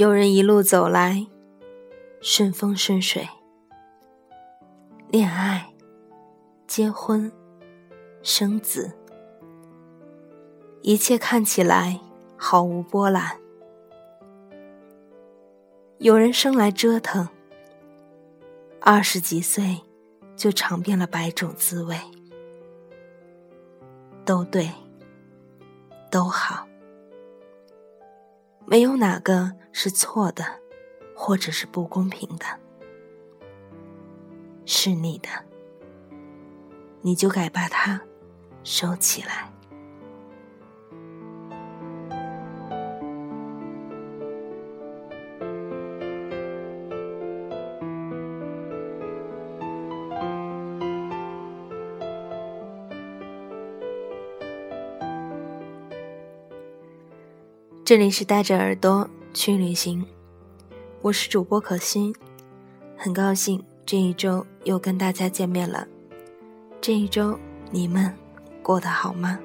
有人一路走来，顺风顺水，恋爱、结婚、生子，一切看起来毫无波澜。有人生来折腾，二十几岁就尝遍了百种滋味，都对，都好。没有哪个是错的，或者是不公平的。是你的，你就该把它收起来。这里是带着耳朵去旅行，我是主播可心，很高兴这一周又跟大家见面了。这一周你们过得好吗？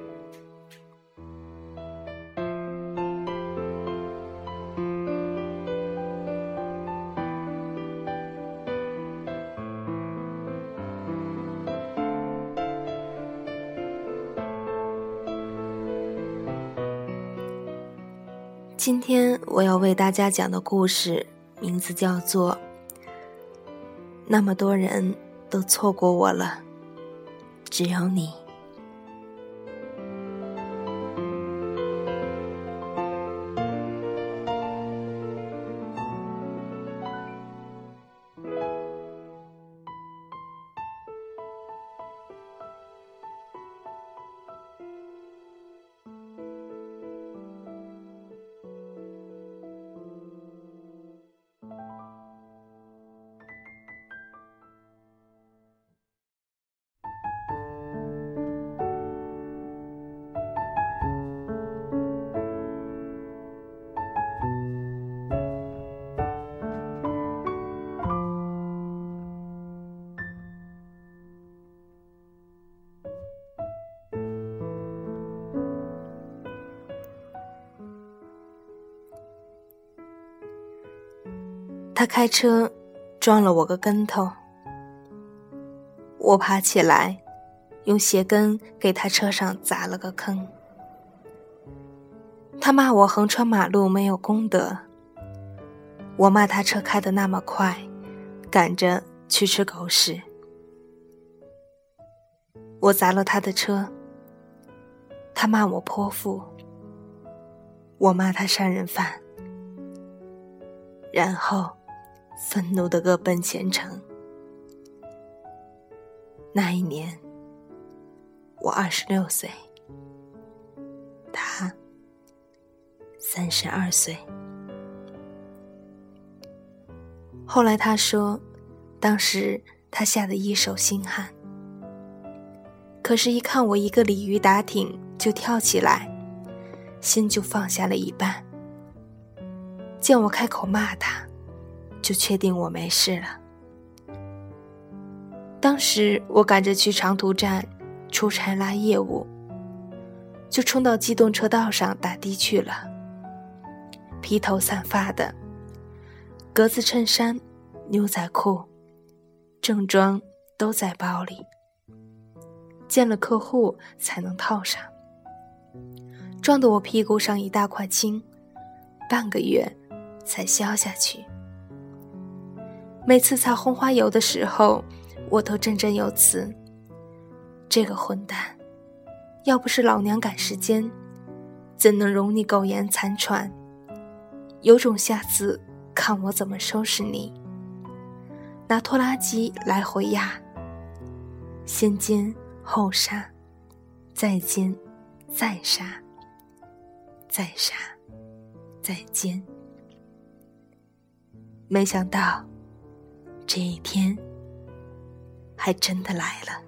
我要为大家讲的故事名字叫做《那么多人都错过我了，只有你》。他开车撞了我个跟头，我爬起来，用鞋跟给他车上砸了个坑。他骂我横穿马路没有功德，我骂他车开的那么快，赶着去吃狗屎。我砸了他的车，他骂我泼妇，我骂他杀人犯，然后。愤怒的各奔前程。那一年，我二十六岁，他三十二岁。后来他说，当时他吓得一手心汗，可是，一看我一个鲤鱼打挺就跳起来，心就放下了一半。见我开口骂他。就确定我没事了。当时我赶着去长途站出差拉业务，就冲到机动车道上打的去了。披头散发的，格子衬衫、牛仔裤、正装都在包里，见了客户才能套上，撞得我屁股上一大块青，半个月才消下去。每次擦红花油的时候，我都振振有词：“这个混蛋，要不是老娘赶时间，怎能容你苟延残喘？有种下次看我怎么收拾你！拿拖拉机来回压，先煎后杀，再煎再杀，再杀再煎。没想到。”这一天，还真的来了。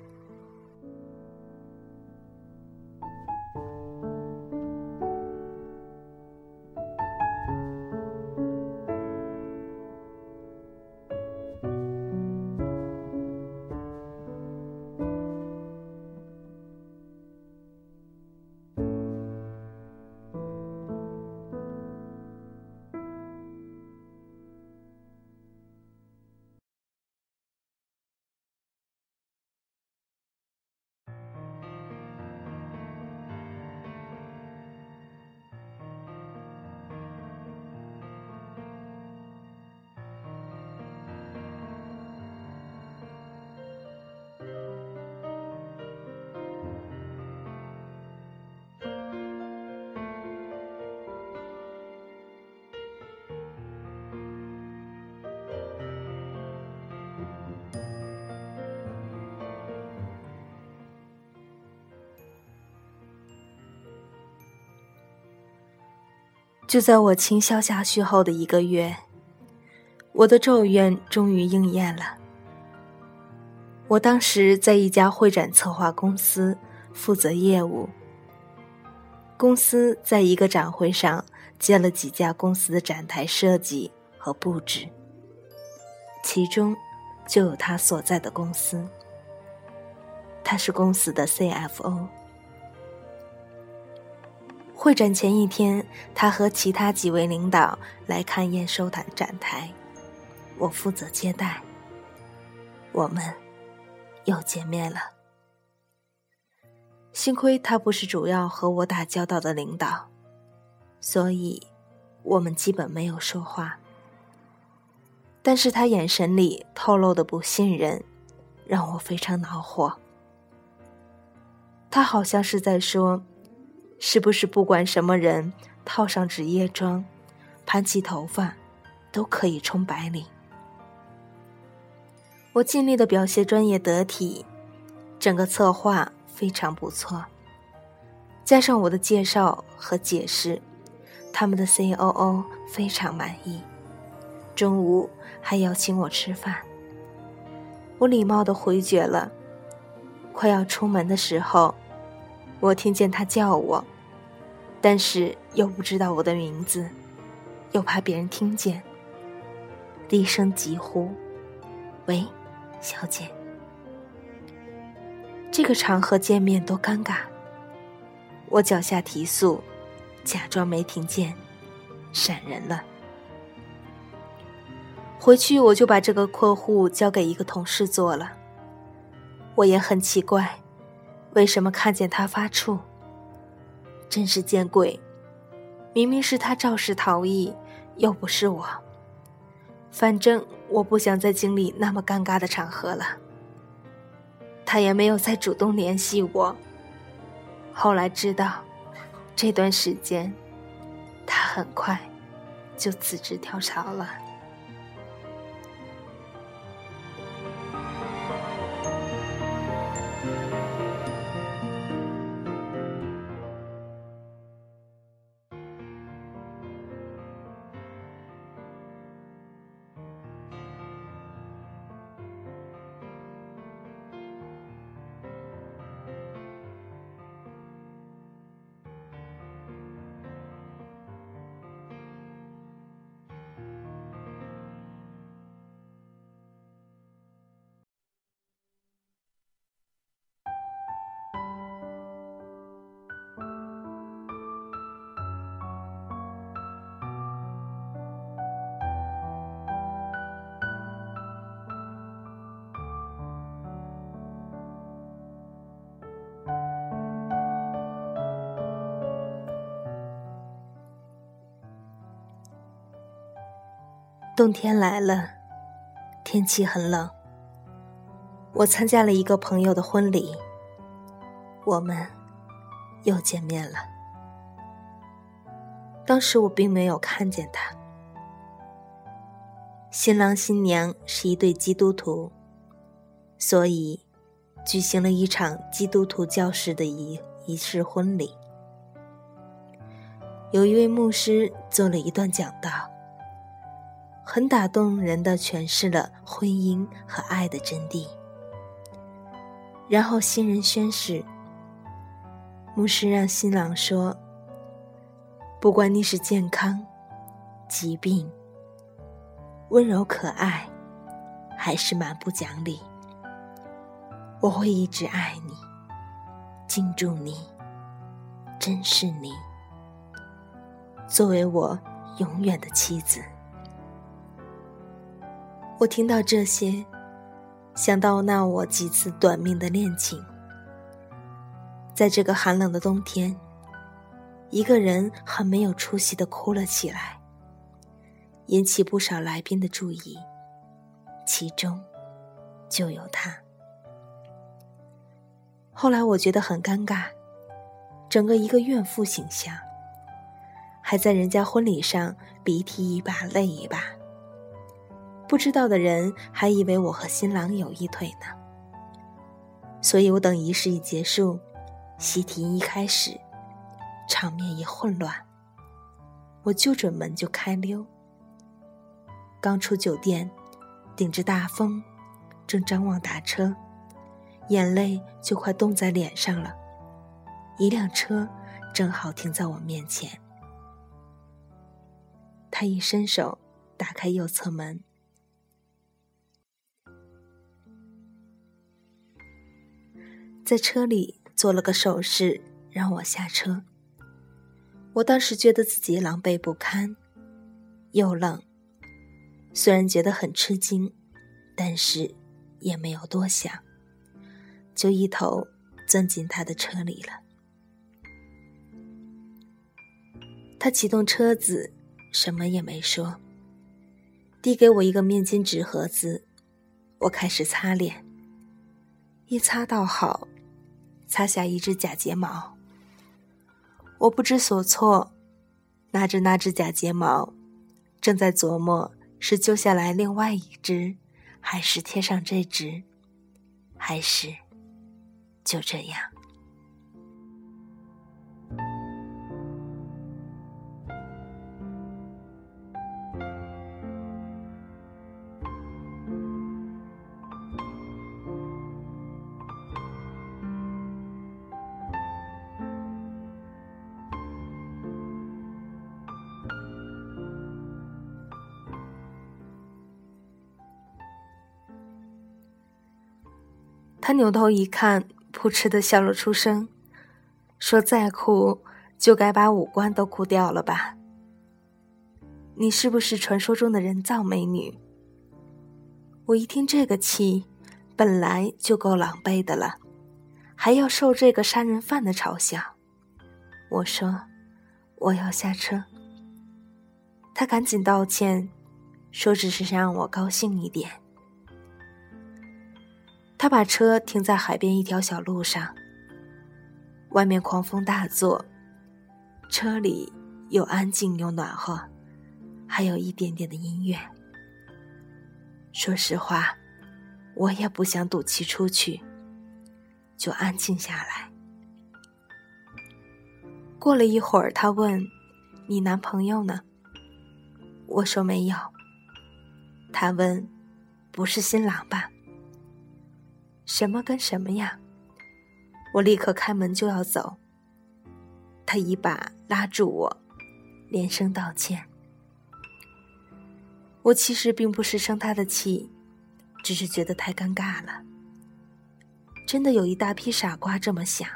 就在我清消下去后的一个月，我的咒怨终于应验了。我当时在一家会展策划公司负责业务。公司在一个展会上接了几家公司的展台设计和布置，其中就有他所在的公司。他是公司的 CFO。会展前一天，他和其他几位领导来看验收展展台，我负责接待。我们又见面了。幸亏他不是主要和我打交道的领导，所以我们基本没有说话。但是他眼神里透露的不信任，让我非常恼火。他好像是在说：“是不是不管什么人套上职业装，盘起头发，都可以冲白领？”我尽力的表现专业得体，整个策划。非常不错，加上我的介绍和解释，他们的 C.O.O 非常满意。中午还邀请我吃饭，我礼貌的回绝了。快要出门的时候，我听见他叫我，但是又不知道我的名字，又怕别人听见，低声急呼：“喂，小姐。”这个场合见面多尴尬。我脚下提速，假装没听见，闪人了。回去我就把这个客户交给一个同事做了。我也很奇怪，为什么看见他发怵？真是见鬼！明明是他肇事逃逸，又不是我。反正我不想再经历那么尴尬的场合了。他也没有再主动联系我。后来知道，这段时间，他很快就辞职跳槽了。冬天来了，天气很冷。我参加了一个朋友的婚礼，我们又见面了。当时我并没有看见他。新郎新娘是一对基督徒，所以举行了一场基督徒教士的仪仪式婚礼。有一位牧师做了一段讲道。很打动人的诠释了婚姻和爱的真谛。然后新人宣誓，牧师让新郎说：“不管你是健康、疾病、温柔可爱，还是蛮不讲理，我会一直爱你、敬重你、珍视你，作为我永远的妻子。”我听到这些，想到那我几次短命的恋情，在这个寒冷的冬天，一个人很没有出息的哭了起来，引起不少来宾的注意，其中就有他。后来我觉得很尴尬，整个一个怨妇形象，还在人家婚礼上鼻涕一把泪一把。不知道的人还以为我和新郎有一腿呢，所以我等仪式一结束，喜提一开始，场面一混乱，我就准门就开溜。刚出酒店，顶着大风，正张望打车，眼泪就快冻在脸上了。一辆车正好停在我面前，他一伸手打开右侧门，在车里做了个手势让我下车。我当时觉得自己狼狈不堪，又冷。虽然觉得很吃惊，但是也没有多想，就一头钻进他的车里了。他启动车子，什么也没说，递给我一个面巾纸盒子，我开始擦脸。一擦倒好，擦下一只假睫毛。我不知所措，拿着那只假睫毛，正在琢磨。是揪下来另外一只，还是贴上这只，还是就这样？他扭头一看，扑哧的笑了出声，说：“再哭，就该把五官都哭掉了吧？你是不是传说中的人造美女？”我一听这个气，本来就够狼狈的了，还要受这个杀人犯的嘲笑。我说：“我要下车。”他赶紧道歉，说：“只是想让我高兴一点。”他把车停在海边一条小路上。外面狂风大作，车里又安静又暖和，还有一点点的音乐。说实话，我也不想赌气出去，就安静下来。过了一会儿，他问：“你男朋友呢？”我说：“没有。”他问：“不是新郎吧？”什么跟什么呀！我立刻开门就要走，他一把拉住我，连声道歉。我其实并不是生他的气，只是觉得太尴尬了。真的有一大批傻瓜这么想。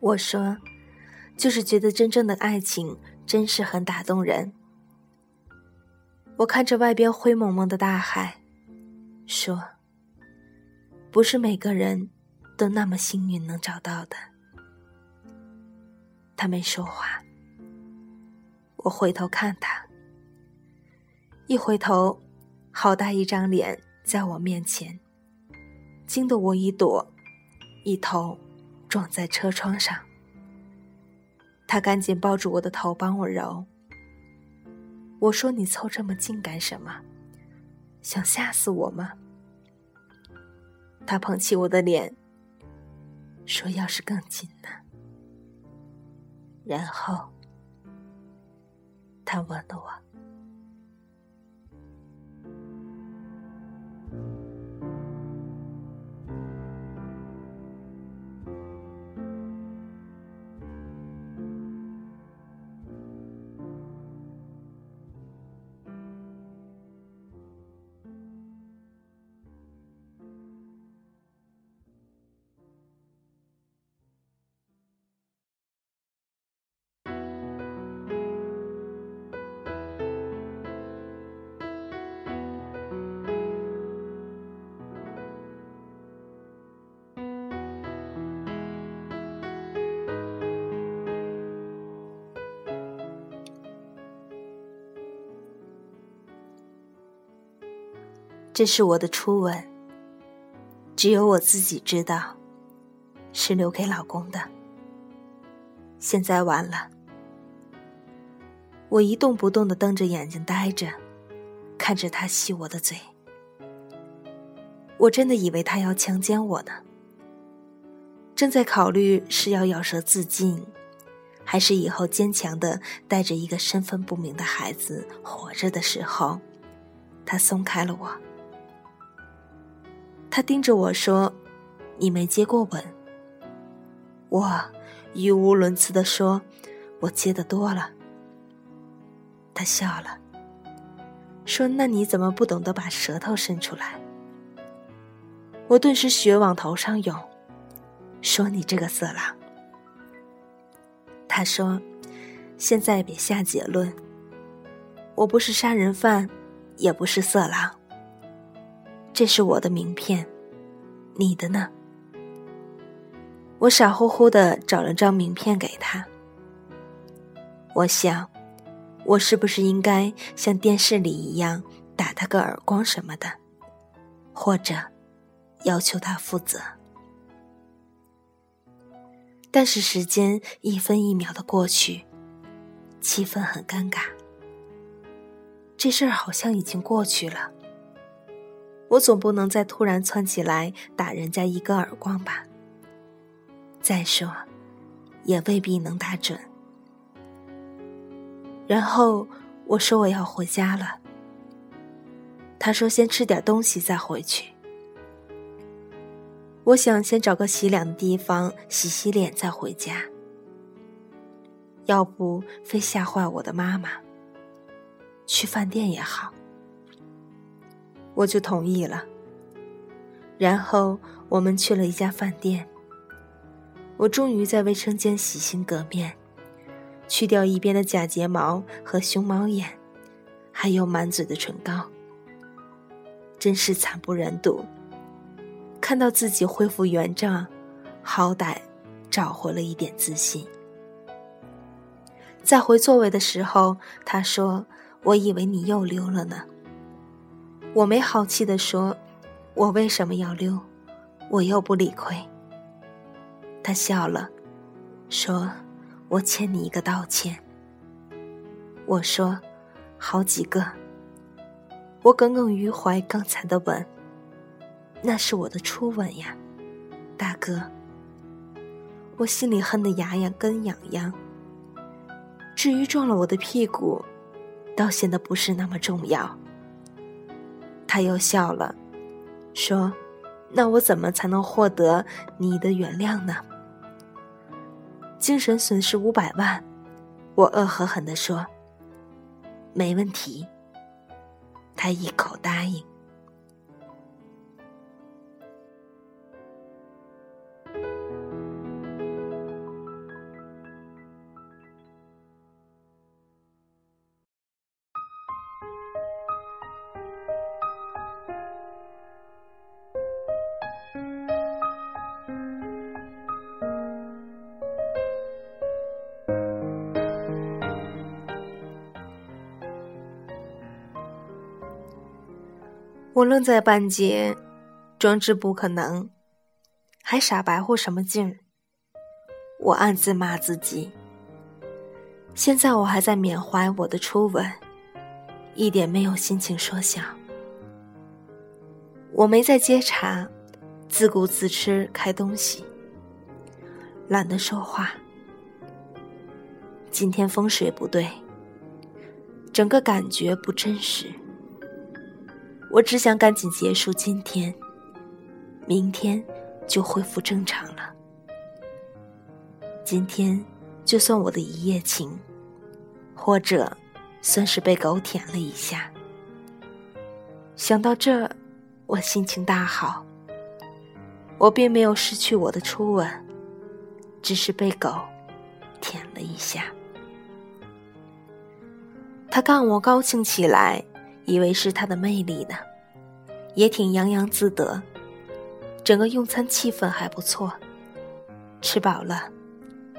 我说，就是觉得真正的爱情真是很打动人。我看着外边灰蒙蒙的大海，说。不是每个人都那么幸运能找到的。他没说话。我回头看他，一回头，好大一张脸在我面前，惊得我一躲，一头撞在车窗上。他赶紧抱住我的头帮我揉。我说：“你凑这么近干什么？想吓死我吗？”他捧起我的脸，说：“要是更近呢？”然后，他吻了我。这是我的初吻，只有我自己知道，是留给老公的。现在完了，我一动不动的瞪着眼睛呆着，看着他吸我的嘴。我真的以为他要强奸我呢，正在考虑是要咬舌自尽，还是以后坚强的带着一个身份不明的孩子活着的时候，他松开了我。他盯着我说：“你没接过吻。”我语无伦次的说：“我接的多了。”他笑了，说：“那你怎么不懂得把舌头伸出来？”我顿时血往头上涌，说：“你这个色狼！”他说：“现在别下结论。我不是杀人犯，也不是色狼。这是我的名片，你的呢？”我傻乎乎的找了张名片给他。我想，我是不是应该像电视里一样打他个耳光什么的，或者要求他负责？但是时间一分一秒的过去，气氛很尴尬。这事儿好像已经过去了，我总不能再突然窜起来打人家一个耳光吧？再说，也未必能打准。然后我说我要回家了，他说先吃点东西再回去。我想先找个洗凉的地方洗洗脸再回家，要不非吓坏我的妈妈。去饭店也好，我就同意了。然后我们去了一家饭店，我终于在卫生间洗心革面，去掉一边的假睫毛和熊猫眼，还有满嘴的唇膏，真是惨不忍睹。看到自己恢复原状，好歹找回了一点自信。在回座位的时候，他说：“我以为你又溜了呢。”我没好气的说：“我为什么要溜？我又不理亏。”他笑了，说：“我欠你一个道歉。”我说：“好几个。”我耿耿于怀刚才的吻。那是我的初吻呀，大哥。我心里恨得牙痒根痒痒。至于撞了我的屁股，倒显得不是那么重要。他又笑了，说：“那我怎么才能获得你的原谅呢？”精神损失五百万，我恶狠狠地说：“没问题。”他一口答应。我愣在半截，装置不可能，还傻白活什么劲儿？我暗自骂自己。现在我还在缅怀我的初吻，一点没有心情说笑。我没在接茬，自顾自吃开东西，懒得说话。今天风水不对，整个感觉不真实。我只想赶紧结束今天，明天就恢复正常了。今天就算我的一夜情，或者算是被狗舔了一下。想到这，我心情大好。我并没有失去我的初吻，只是被狗舔了一下。他看我高兴起来。以为是他的魅力呢，也挺洋洋自得。整个用餐气氛还不错。吃饱了，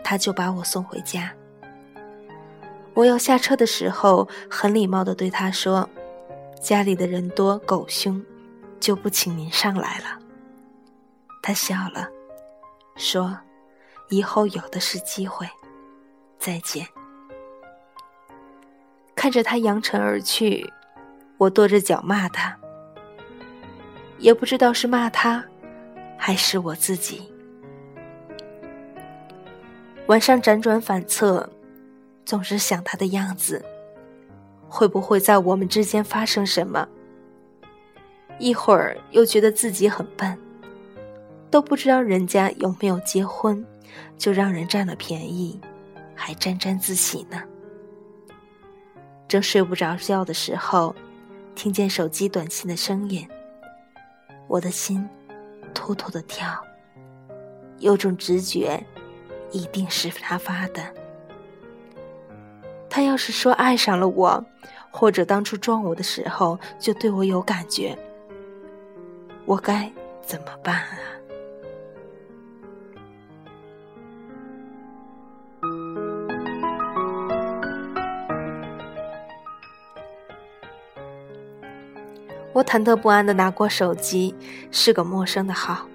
他就把我送回家。我要下车的时候，很礼貌的对他说：“家里的人多，狗凶，就不请您上来了。”他笑了，说：“以后有的是机会，再见。”看着他扬尘而去。我跺着脚骂他，也不知道是骂他，还是我自己。晚上辗转反侧，总是想他的样子，会不会在我们之间发生什么？一会儿又觉得自己很笨，都不知道人家有没有结婚，就让人占了便宜，还沾沾自喜呢。正睡不着觉的时候，听见手机短信的声音，我的心突突的跳，有种直觉，一定是他发的。他要是说爱上了我，或者当初撞我的时候就对我有感觉。我该怎么办啊？我忐忑不安的拿过手机，是个陌生的号，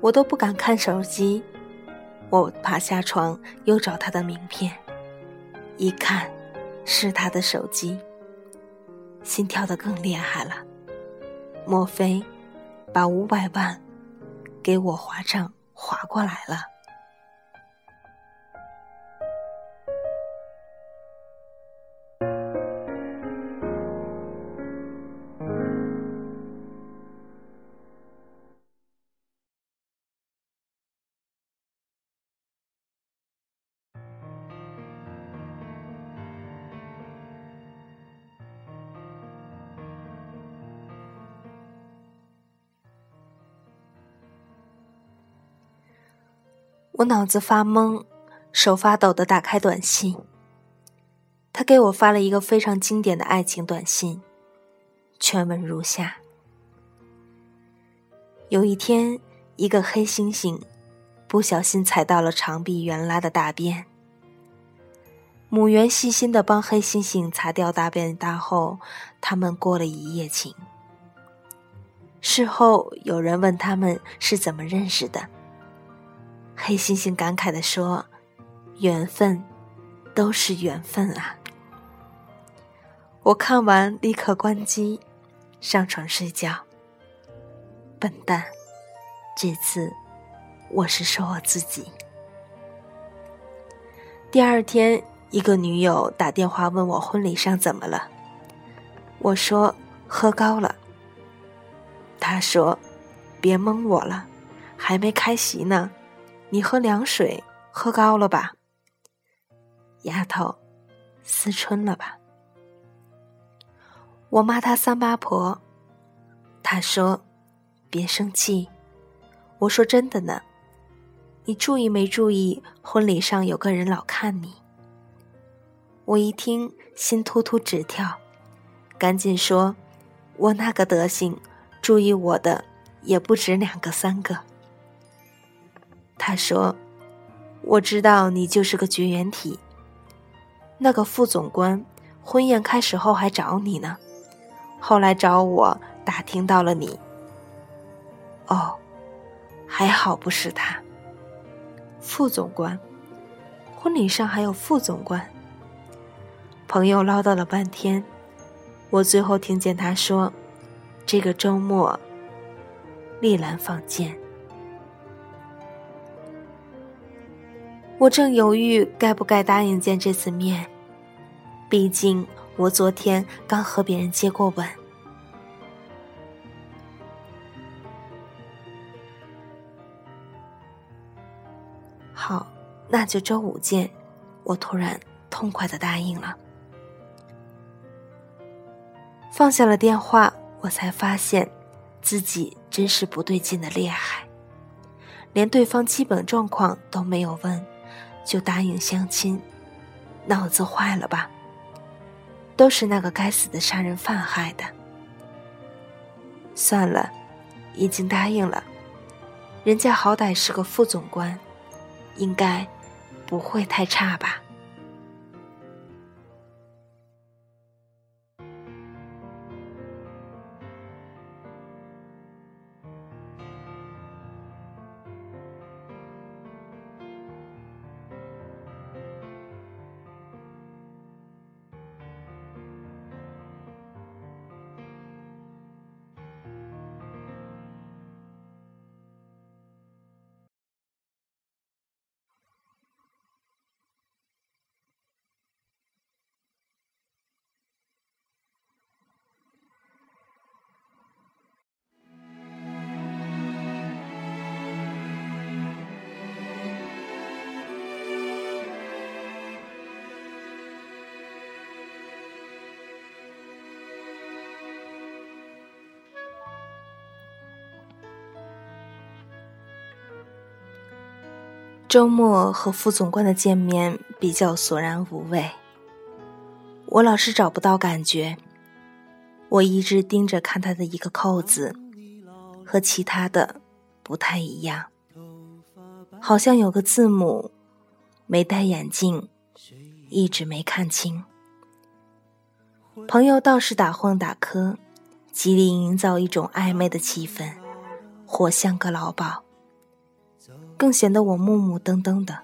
我都不敢看手机。我爬下床，又找他的名片，一看，是他的手机，心跳的更厉害了。莫非？把五百万给我划账划过来了。我脑子发懵，手发抖的打开短信。他给我发了一个非常经典的爱情短信，全文如下：有一天，一个黑猩猩不小心踩到了长臂猿拉的大便。母猿细心的帮黑猩猩擦掉大便大后，他们过了一夜情。事后有人问他们是怎么认识的。黑猩猩感慨地说：“缘分，都是缘分啊！”我看完立刻关机，上床睡觉。笨蛋，这次我是说我自己。第二天，一个女友打电话问我婚礼上怎么了，我说喝高了。她说：“别蒙我了，还没开席呢。”你喝凉水，喝高了吧，丫头，思春了吧？我骂他三八婆，他说：“别生气。”我说：“真的呢，你注意没注意婚礼上有个人老看你？”我一听心突突直跳，赶紧说：“我那个德行，注意我的也不止两个三个。”他说：“我知道你就是个绝缘体。那个副总官婚宴开始后还找你呢，后来找我打听到了你。哦，还好不是他。副总官，婚礼上还有副总官。朋友唠叨了半天，我最后听见他说：这个周末，丽兰放箭。”我正犹豫该不该答应见这次面，毕竟我昨天刚和别人接过吻。好，那就周五见。我突然痛快的答应了。放下了电话，我才发现自己真是不对劲的厉害，连对方基本状况都没有问。就答应相亲，脑子坏了吧？都是那个该死的杀人犯害的。算了，已经答应了，人家好歹是个副总官，应该不会太差吧。周末和副总官的见面比较索然无味，我老是找不到感觉。我一直盯着看他的一个扣子，和其他的不太一样，好像有个字母没戴眼镜，一直没看清。朋友倒是打混打磕，极力营造一种暧昧的气氛，活像个老鸨，更显得我木木登登的，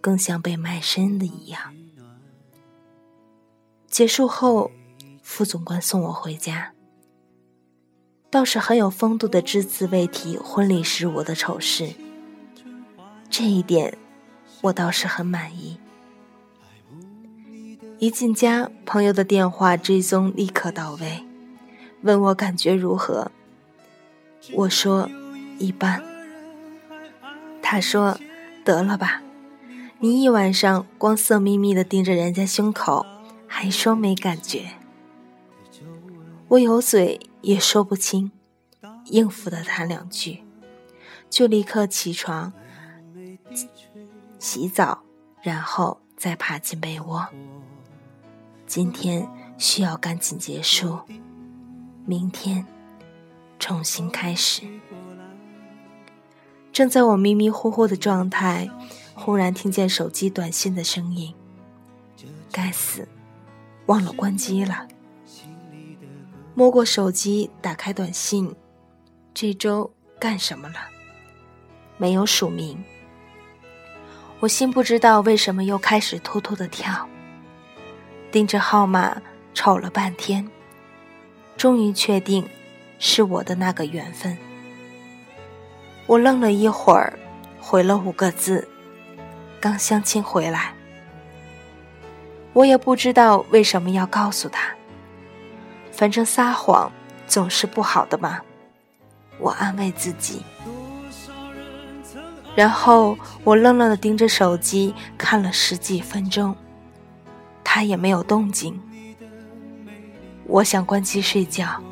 更像被卖身的一样。结束后。副总官送我回家，倒是很有风度的只字未提婚礼时我的丑事。这一点，我倒是很满意。一进家，朋友的电话追踪立刻到位，问我感觉如何。我说一般。他说得了吧，你一晚上光色眯眯的盯着人家胸口，还说没感觉。我有嘴也说不清，应付的他两句，就立刻起床洗澡，然后再爬进被窝。今天需要赶紧结束，明天重新开始。正在我迷迷糊糊的状态，忽然听见手机短信的声音，该死，忘了关机了。摸过手机，打开短信，这周干什么了？没有署名。我心不知道为什么又开始突突的跳，盯着号码瞅了半天，终于确定是我的那个缘分。我愣了一会儿，回了五个字：“刚相亲回来。”我也不知道为什么要告诉他。反正撒谎总是不好的嘛，我安慰自己。然后我愣愣的盯着手机看了十几分钟，他也没有动静。我想关机睡觉，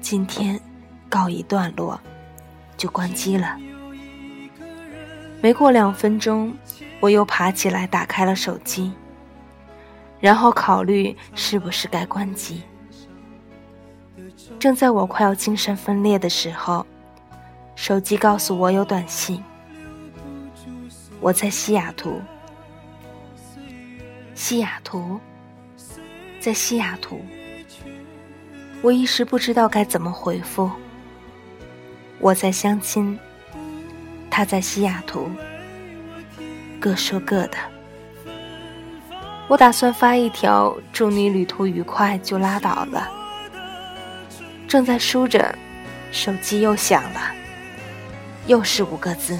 今天告一段落，就关机了。没过两分钟，我又爬起来打开了手机，然后考虑是不是该关机。正在我快要精神分裂的时候，手机告诉我有短信。我在西雅图，西雅图，在西雅图。我一时不知道该怎么回复。我在相亲，他在西雅图，各说各的。我打算发一条“祝你旅途愉快”就拉倒了。正在输着，手机又响了，又是五个字。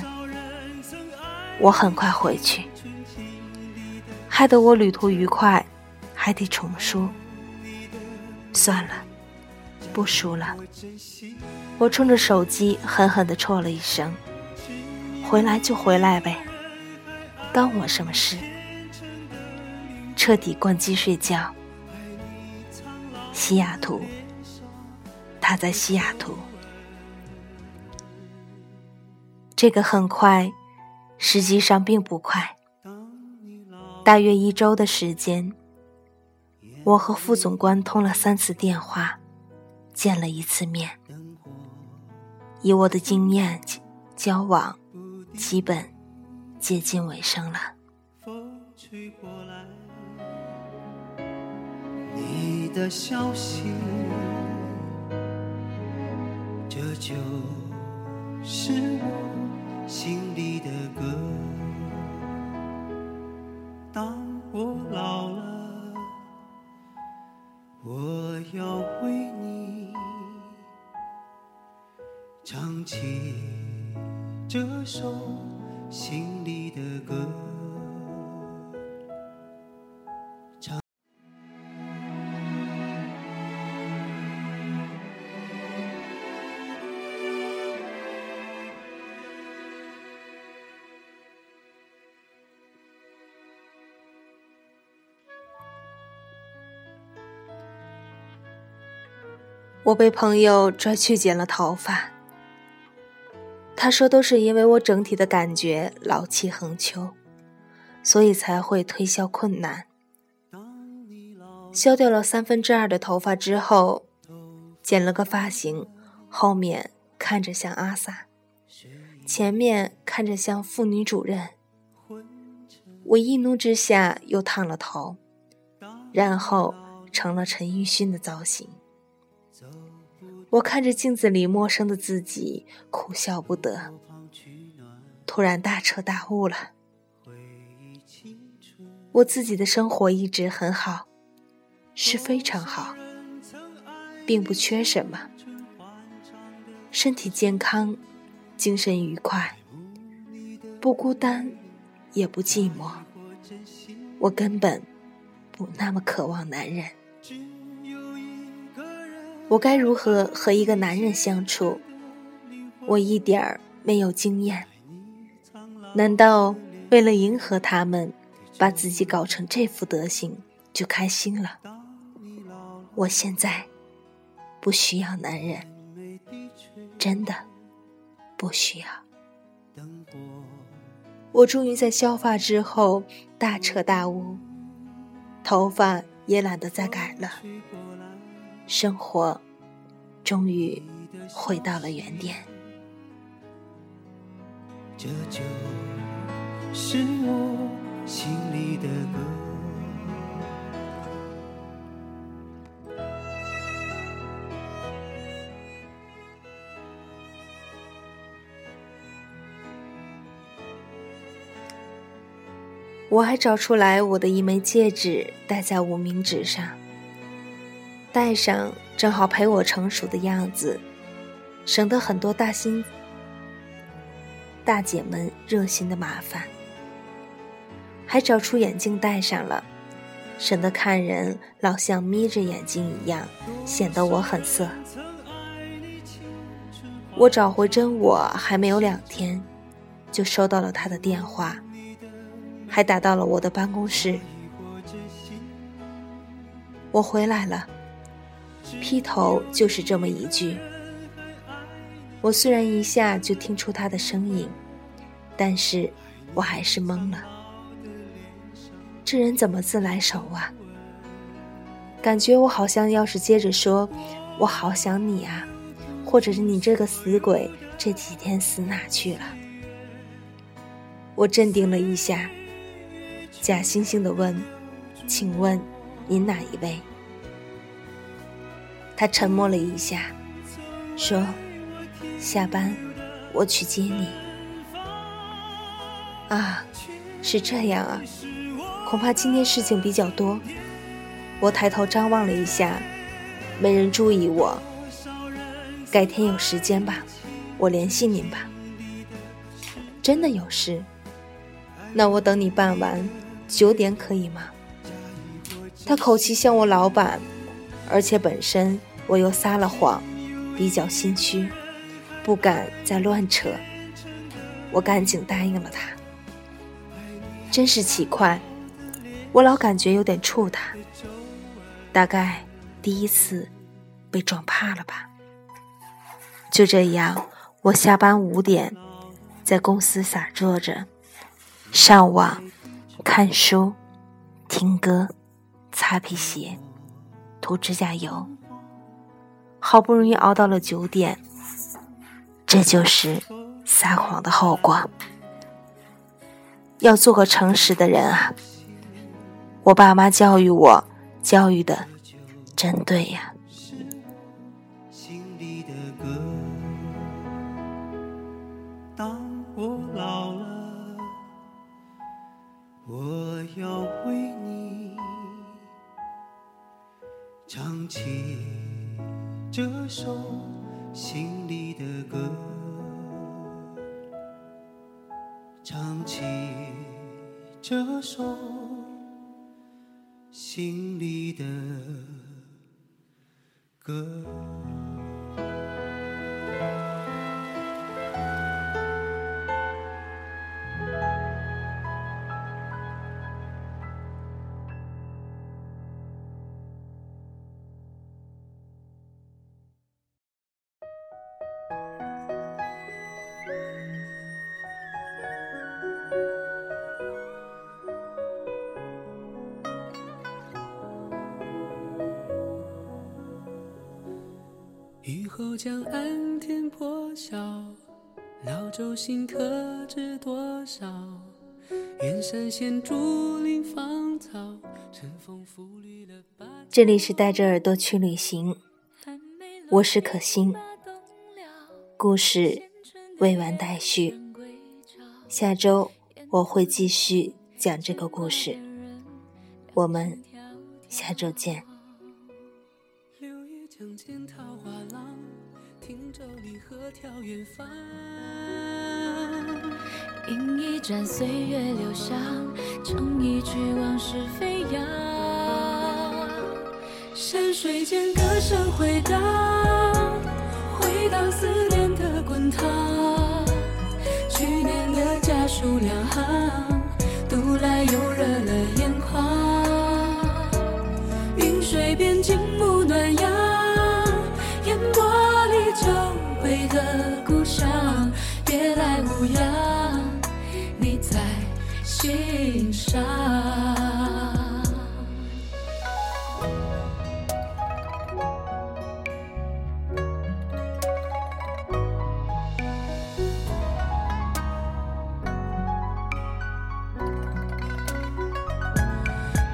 我很快回去，害得我旅途愉快，还得重输。算了，不输了。我冲着手机狠狠地啜了一声：“回来就回来呗，关我什么事？”彻底关机睡觉。西雅图。他在西雅图，这个很快，实际上并不快。大约一周的时间，我和副总官通了三次电话，见了一次面。以我的经验，交往基本接近尾声了。你的消息。这就是我心里的歌。当我老了，我要为你唱起这首心里的歌。我被朋友拽去剪了头发，他说都是因为我整体的感觉老气横秋，所以才会推销困难。削掉了三分之二的头发之后，剪了个发型，后面看着像阿 sa，前面看着像妇女主任。我一怒之下又烫了头，然后成了陈奕迅的造型。我看着镜子里陌生的自己，哭笑不得。突然大彻大悟了，我自己的生活一直很好，是非常好，并不缺什么，身体健康，精神愉快，不孤单，也不寂寞。我根本不那么渴望男人。我该如何和一个男人相处？我一点儿没有经验。难道为了迎合他们，把自己搞成这副德行就开心了？我现在不需要男人，真的不需要。我终于在削发之后大彻大悟，头发也懒得再改了。生活终于回到了原点。这就是我心里的歌。我还找出来我的一枚戒指，戴在无名指上。戴上正好陪我成熟的样子，省得很多大心大姐们热心的麻烦。还找出眼镜戴上了，省得看人老像眯着眼睛一样，显得我很色。我找回真我还没有两天，就收到了他的电话，还打到了我的办公室。我回来了。劈头就是这么一句。我虽然一下就听出他的声音，但是我还是懵了。这人怎么自来熟啊？感觉我好像要是接着说“我好想你啊”，或者是“你这个死鬼这几天死哪去了”。我镇定了一下，假惺惺的问：“请问您哪一位？”他沉默了一下，说：“下班，我去接你。”啊，是这样啊，恐怕今天事情比较多。我抬头张望了一下，没人注意我。改天有时间吧，我联系您吧。真的有事？那我等你办完，九点可以吗？他口气像我老板，而且本身。我又撒了谎，比较心虚，不敢再乱扯。我赶紧答应了他。真是奇怪，我老感觉有点怵他，大概第一次被撞怕了吧。就这样，我下班五点在公司傻坐着，上网、看书、听歌、擦皮鞋、涂指甲油。好不容易熬到了九点，这就是撒谎的后果。要做个诚实的人啊！我爸妈教育我，教育的真对呀。当我老了，我要回唱起。这首心里的歌，唱起这首心里的歌。将岸天破晓，老舟新客知多少？远山现竹林芳草，晨风拂绿了芭这里是带着耳朵去旅行，我是可心。故事未完待续，下周我会继续讲这个故事。我们下周见。柳叶江间桃花，洲离合眺远方。饮一盏岁月留香，唱一曲往事飞扬。山水间歌声回荡，回荡思念的滚烫。去年的家书两行，读来又热了眼眶。云水边静沐暖阳，的故乡，别来无恙，你在心上。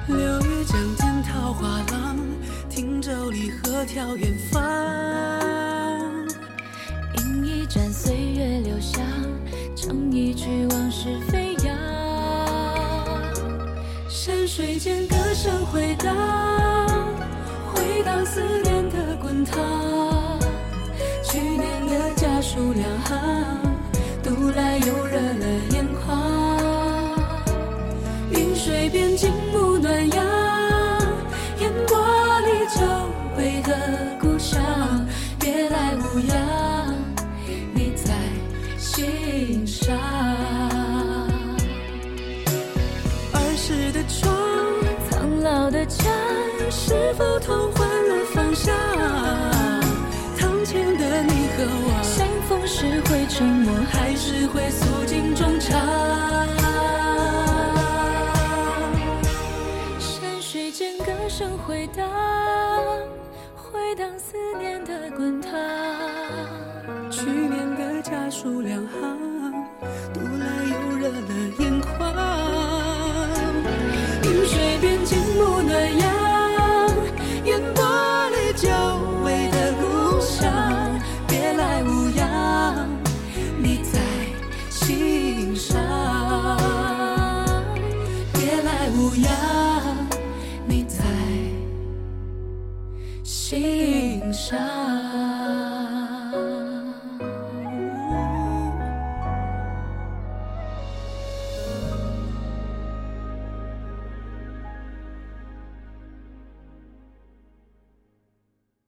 柳叶江天桃花浪，汀洲离合眺远方去往事飞扬。山水间歌声回荡，回荡思念的滚烫。去年的家书两行，读来又热了眼眶。云水边静沐暖阳，烟波里久违的故乡，别来无恙，是否同换了方向？堂前的你和我，相逢时会沉默，还是会诉尽衷肠？山水间歌声回荡，回荡思念的滚烫。去年的家书两行，